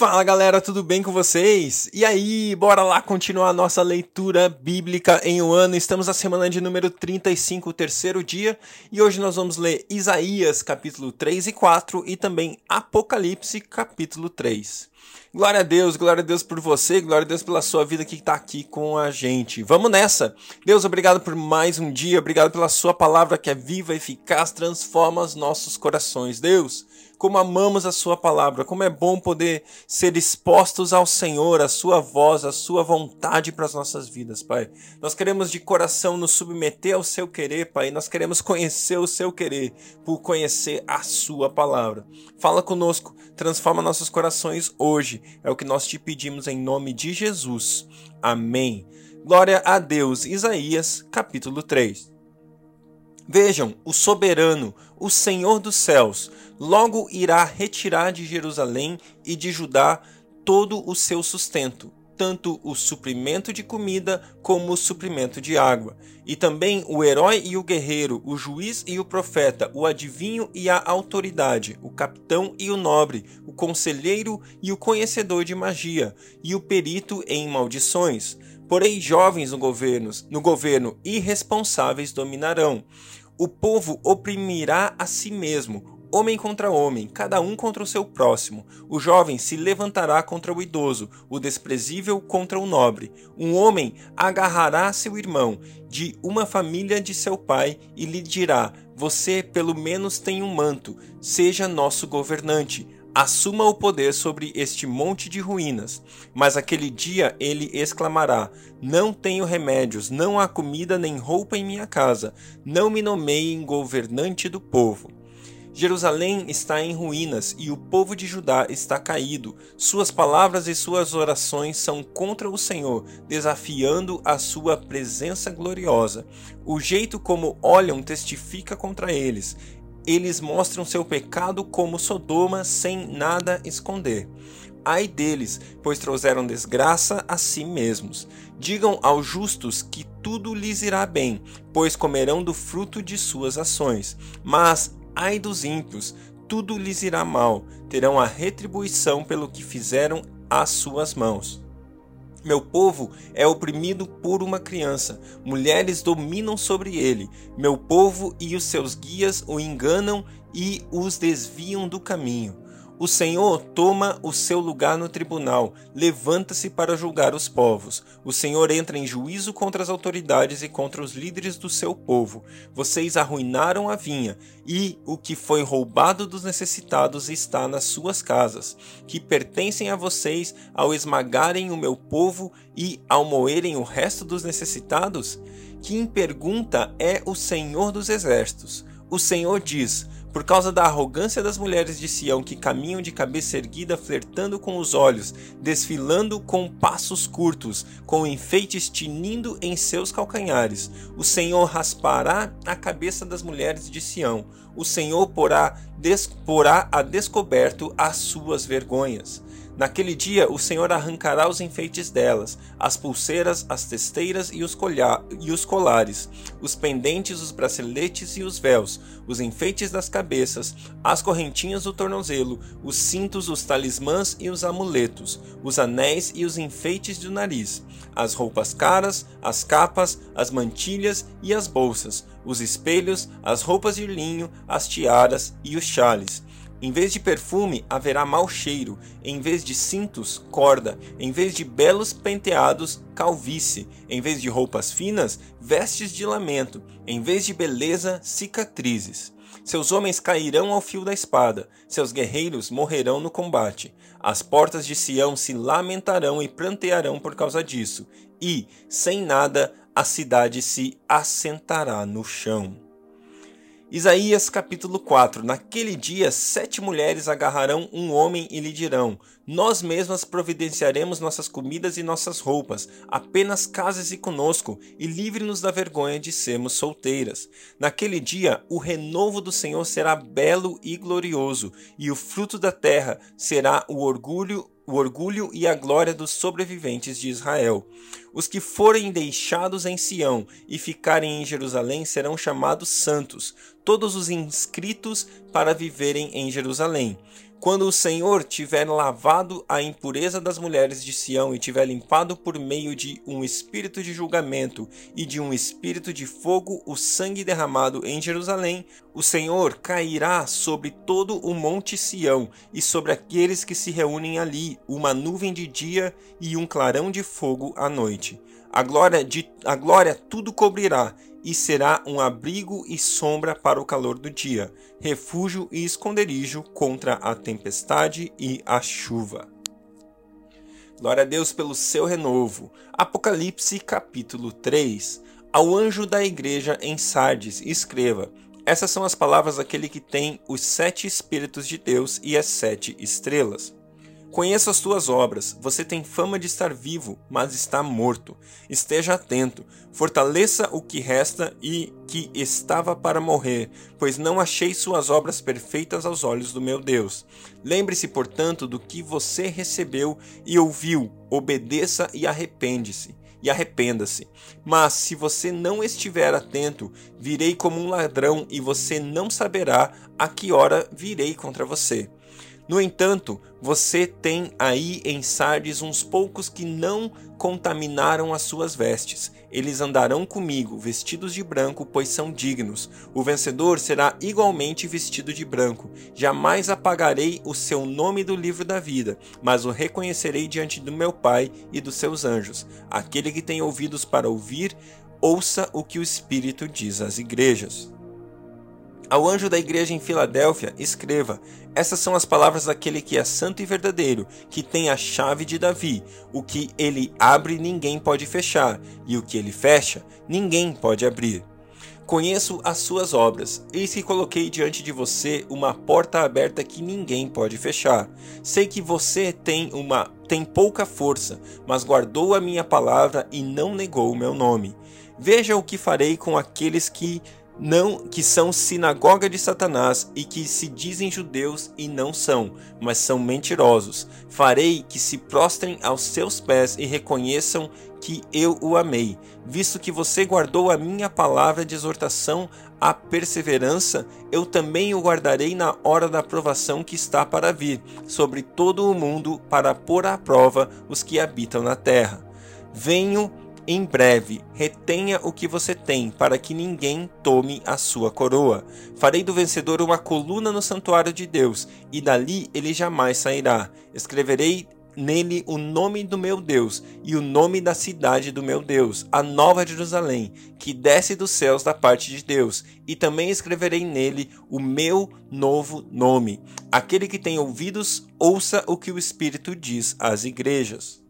Fala galera, tudo bem com vocês? E aí, bora lá continuar a nossa leitura bíblica em um ano. Estamos na semana de número 35, o terceiro dia, e hoje nós vamos ler Isaías capítulo 3 e 4 e também Apocalipse capítulo 3. Glória a Deus, glória a Deus por você, glória a Deus pela sua vida que está aqui com a gente. Vamos nessa! Deus, obrigado por mais um dia, obrigado pela sua palavra que é viva, eficaz, transforma os nossos corações. Deus, como amamos a Sua palavra, como é bom poder ser expostos ao Senhor, a Sua voz, a Sua vontade para as nossas vidas, Pai. Nós queremos de coração nos submeter ao Seu querer, Pai. Nós queremos conhecer o Seu querer, por conhecer a Sua palavra. Fala conosco, transforma nossos corações hoje. É o que nós te pedimos em nome de Jesus. Amém. Glória a Deus. Isaías, capítulo 3. Vejam, o soberano, o Senhor dos céus, logo irá retirar de Jerusalém e de Judá todo o seu sustento, tanto o suprimento de comida como o suprimento de água, e também o herói e o guerreiro, o juiz e o profeta, o adivinho e a autoridade, o capitão e o nobre, o conselheiro e o conhecedor de magia, e o perito em maldições. Porém, jovens no governo, no governo irresponsáveis dominarão. O povo oprimirá a si mesmo, homem contra homem, cada um contra o seu próximo. O jovem se levantará contra o idoso, o desprezível contra o nobre. Um homem agarrará seu irmão de uma família de seu pai e lhe dirá: Você pelo menos tem um manto, seja nosso governante assuma o poder sobre este monte de ruínas. Mas aquele dia ele exclamará: Não tenho remédios, não há comida nem roupa em minha casa, não me nomeiem governante do povo. Jerusalém está em ruínas e o povo de Judá está caído. Suas palavras e suas orações são contra o Senhor, desafiando a sua presença gloriosa. O jeito como olham testifica contra eles eles mostram seu pecado como Sodoma sem nada esconder. Ai deles, pois trouxeram desgraça a si mesmos. Digam aos justos que tudo lhes irá bem, pois comerão do fruto de suas ações. Mas, ai dos ímpios, tudo lhes irá mal, terão a retribuição pelo que fizeram às suas mãos. Meu povo é oprimido por uma criança, mulheres dominam sobre ele. Meu povo e os seus guias o enganam e os desviam do caminho. O Senhor toma o seu lugar no tribunal, levanta-se para julgar os povos. O Senhor entra em juízo contra as autoridades e contra os líderes do seu povo. Vocês arruinaram a vinha, e o que foi roubado dos necessitados está nas suas casas, que pertencem a vocês ao esmagarem o meu povo e ao moerem o resto dos necessitados? Quem pergunta é o Senhor dos exércitos. O Senhor diz: por causa da arrogância das mulheres de Sião que caminham de cabeça erguida, flertando com os olhos, desfilando com passos curtos, com enfeites tinindo em seus calcanhares. O Senhor raspará a cabeça das mulheres de Sião. O Senhor porá, porá a descoberto as suas vergonhas. Naquele dia o Senhor arrancará os enfeites delas, as pulseiras, as testeiras e os, e os colares, os pendentes, os braceletes e os véus, os enfeites das cabeças, as correntinhas do tornozelo, os cintos, os talismãs e os amuletos, os anéis e os enfeites do nariz, as roupas caras, as capas, as mantilhas e as bolsas, os espelhos, as roupas de linho, as tiaras e os chales em vez de perfume, haverá mau cheiro, em vez de cintos, corda, em vez de belos penteados, calvície, em vez de roupas finas, vestes de lamento, em vez de beleza, cicatrizes. Seus homens cairão ao fio da espada, seus guerreiros morrerão no combate. As portas de Sião se lamentarão e prantearão por causa disso, e, sem nada, a cidade se assentará no chão. Isaías capítulo 4 Naquele dia, sete mulheres agarrarão um homem e lhe dirão: Nós mesmas providenciaremos nossas comidas e nossas roupas, apenas case-se conosco e livre-nos da vergonha de sermos solteiras. Naquele dia, o renovo do Senhor será belo e glorioso, e o fruto da terra será o orgulho o orgulho e a glória dos sobreviventes de Israel. Os que forem deixados em Sião e ficarem em Jerusalém serão chamados santos, todos os inscritos para viverem em Jerusalém. Quando o Senhor tiver lavado a impureza das mulheres de Sião e tiver limpado por meio de um espírito de julgamento e de um espírito de fogo o sangue derramado em Jerusalém, o Senhor cairá sobre todo o monte Sião e sobre aqueles que se reúnem ali, uma nuvem de dia e um clarão de fogo à noite. A glória, de, a glória tudo cobrirá, e será um abrigo e sombra para o calor do dia, refúgio e esconderijo contra a tempestade e a chuva. Glória a Deus pelo seu renovo. Apocalipse capítulo 3. Ao anjo da igreja em Sardes, escreva: Essas são as palavras daquele que tem os sete Espíritos de Deus e as sete estrelas. Conheço as tuas obras. Você tem fama de estar vivo, mas está morto. Esteja atento. Fortaleça o que resta e que estava para morrer, pois não achei suas obras perfeitas aos olhos do meu Deus. Lembre-se, portanto, do que você recebeu e ouviu. Obedeça e arrepende-se e arrependa-se. Mas se você não estiver atento, virei como um ladrão e você não saberá a que hora virei contra você. No entanto, você tem aí em Sardes uns poucos que não contaminaram as suas vestes. Eles andarão comigo, vestidos de branco, pois são dignos. O vencedor será igualmente vestido de branco. Jamais apagarei o seu nome do livro da vida, mas o reconhecerei diante do meu Pai e dos seus anjos. Aquele que tem ouvidos para ouvir, ouça o que o Espírito diz às igrejas. Ao anjo da igreja em Filadélfia, escreva: Essas são as palavras daquele que é santo e verdadeiro, que tem a chave de Davi. O que ele abre, ninguém pode fechar, e o que ele fecha, ninguém pode abrir. Conheço as suas obras, eis que coloquei diante de você uma porta aberta que ninguém pode fechar. Sei que você tem uma tem pouca força, mas guardou a minha palavra e não negou o meu nome. Veja o que farei com aqueles que não que são sinagoga de Satanás e que se dizem judeus e não são, mas são mentirosos. Farei que se prostrem aos seus pés e reconheçam que eu o amei, visto que você guardou a minha palavra de exortação à perseverança, eu também o guardarei na hora da provação que está para vir sobre todo o mundo para pôr à prova os que habitam na terra. Venho em breve, retenha o que você tem, para que ninguém tome a sua coroa. Farei do vencedor uma coluna no santuário de Deus, e dali ele jamais sairá. Escreverei nele o nome do meu Deus e o nome da cidade do meu Deus, a nova Jerusalém, que desce dos céus da parte de Deus, e também escreverei nele o meu novo nome. Aquele que tem ouvidos, ouça o que o Espírito diz às igrejas.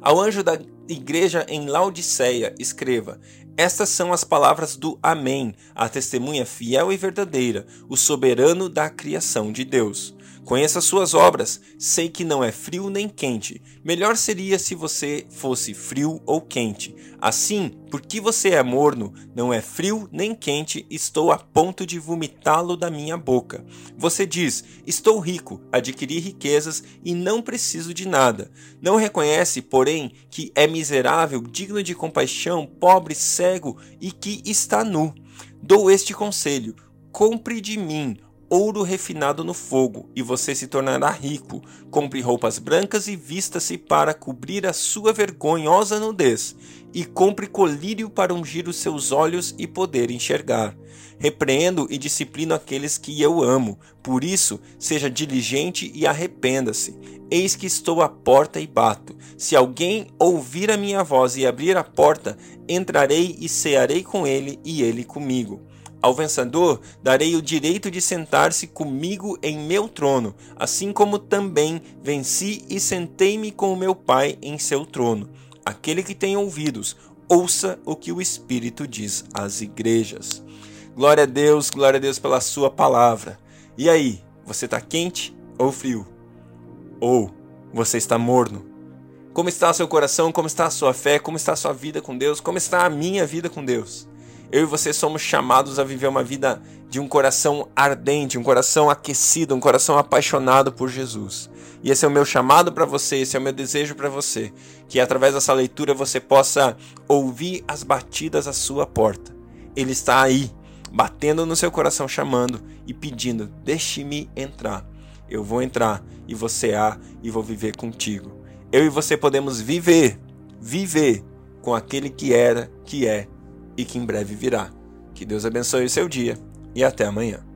Ao anjo da igreja em Laodiceia, escreva: Estas são as palavras do Amém, a testemunha fiel e verdadeira, o soberano da criação de Deus. Conheço as suas obras, sei que não é frio nem quente. Melhor seria se você fosse frio ou quente. Assim, porque você é morno, não é frio nem quente, estou a ponto de vomitá-lo da minha boca. Você diz: Estou rico, adquiri riquezas e não preciso de nada. Não reconhece, porém, que é miserável, digno de compaixão, pobre, cego e que está nu. Dou este conselho: compre de mim ouro refinado no fogo, e você se tornará rico. Compre roupas brancas e vista-se para cobrir a sua vergonhosa nudez, e compre colírio para ungir os seus olhos e poder enxergar. Repreendo e disciplino aqueles que eu amo, por isso, seja diligente e arrependa-se. Eis que estou à porta e bato. Se alguém ouvir a minha voz e abrir a porta, entrarei e cearei com ele e ele comigo. Ao vencedor darei o direito de sentar-se comigo em meu trono, assim como também venci e sentei-me com o meu Pai em seu trono. Aquele que tem ouvidos, ouça o que o Espírito diz às igrejas. Glória a Deus, glória a Deus pela sua palavra. E aí, você está quente ou frio? Ou você está morno? Como está o seu coração? Como está a sua fé? Como está a sua vida com Deus? Como está a minha vida com Deus? Eu e você somos chamados a viver uma vida de um coração ardente, um coração aquecido, um coração apaixonado por Jesus. E esse é o meu chamado para você, esse é o meu desejo para você, que através dessa leitura você possa ouvir as batidas à sua porta. Ele está aí, batendo no seu coração, chamando e pedindo: deixe-me entrar. eu vou entrar e você há e vou viver contigo. Eu e você podemos viver, viver com aquele que era, que é e que em breve virá. Que Deus abençoe o seu dia e até amanhã.